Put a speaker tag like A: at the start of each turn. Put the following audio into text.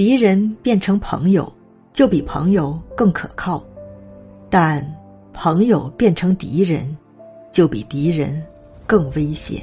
A: 敌人变成朋友就比朋友更可靠但朋友变成敌人就比敌人更危险。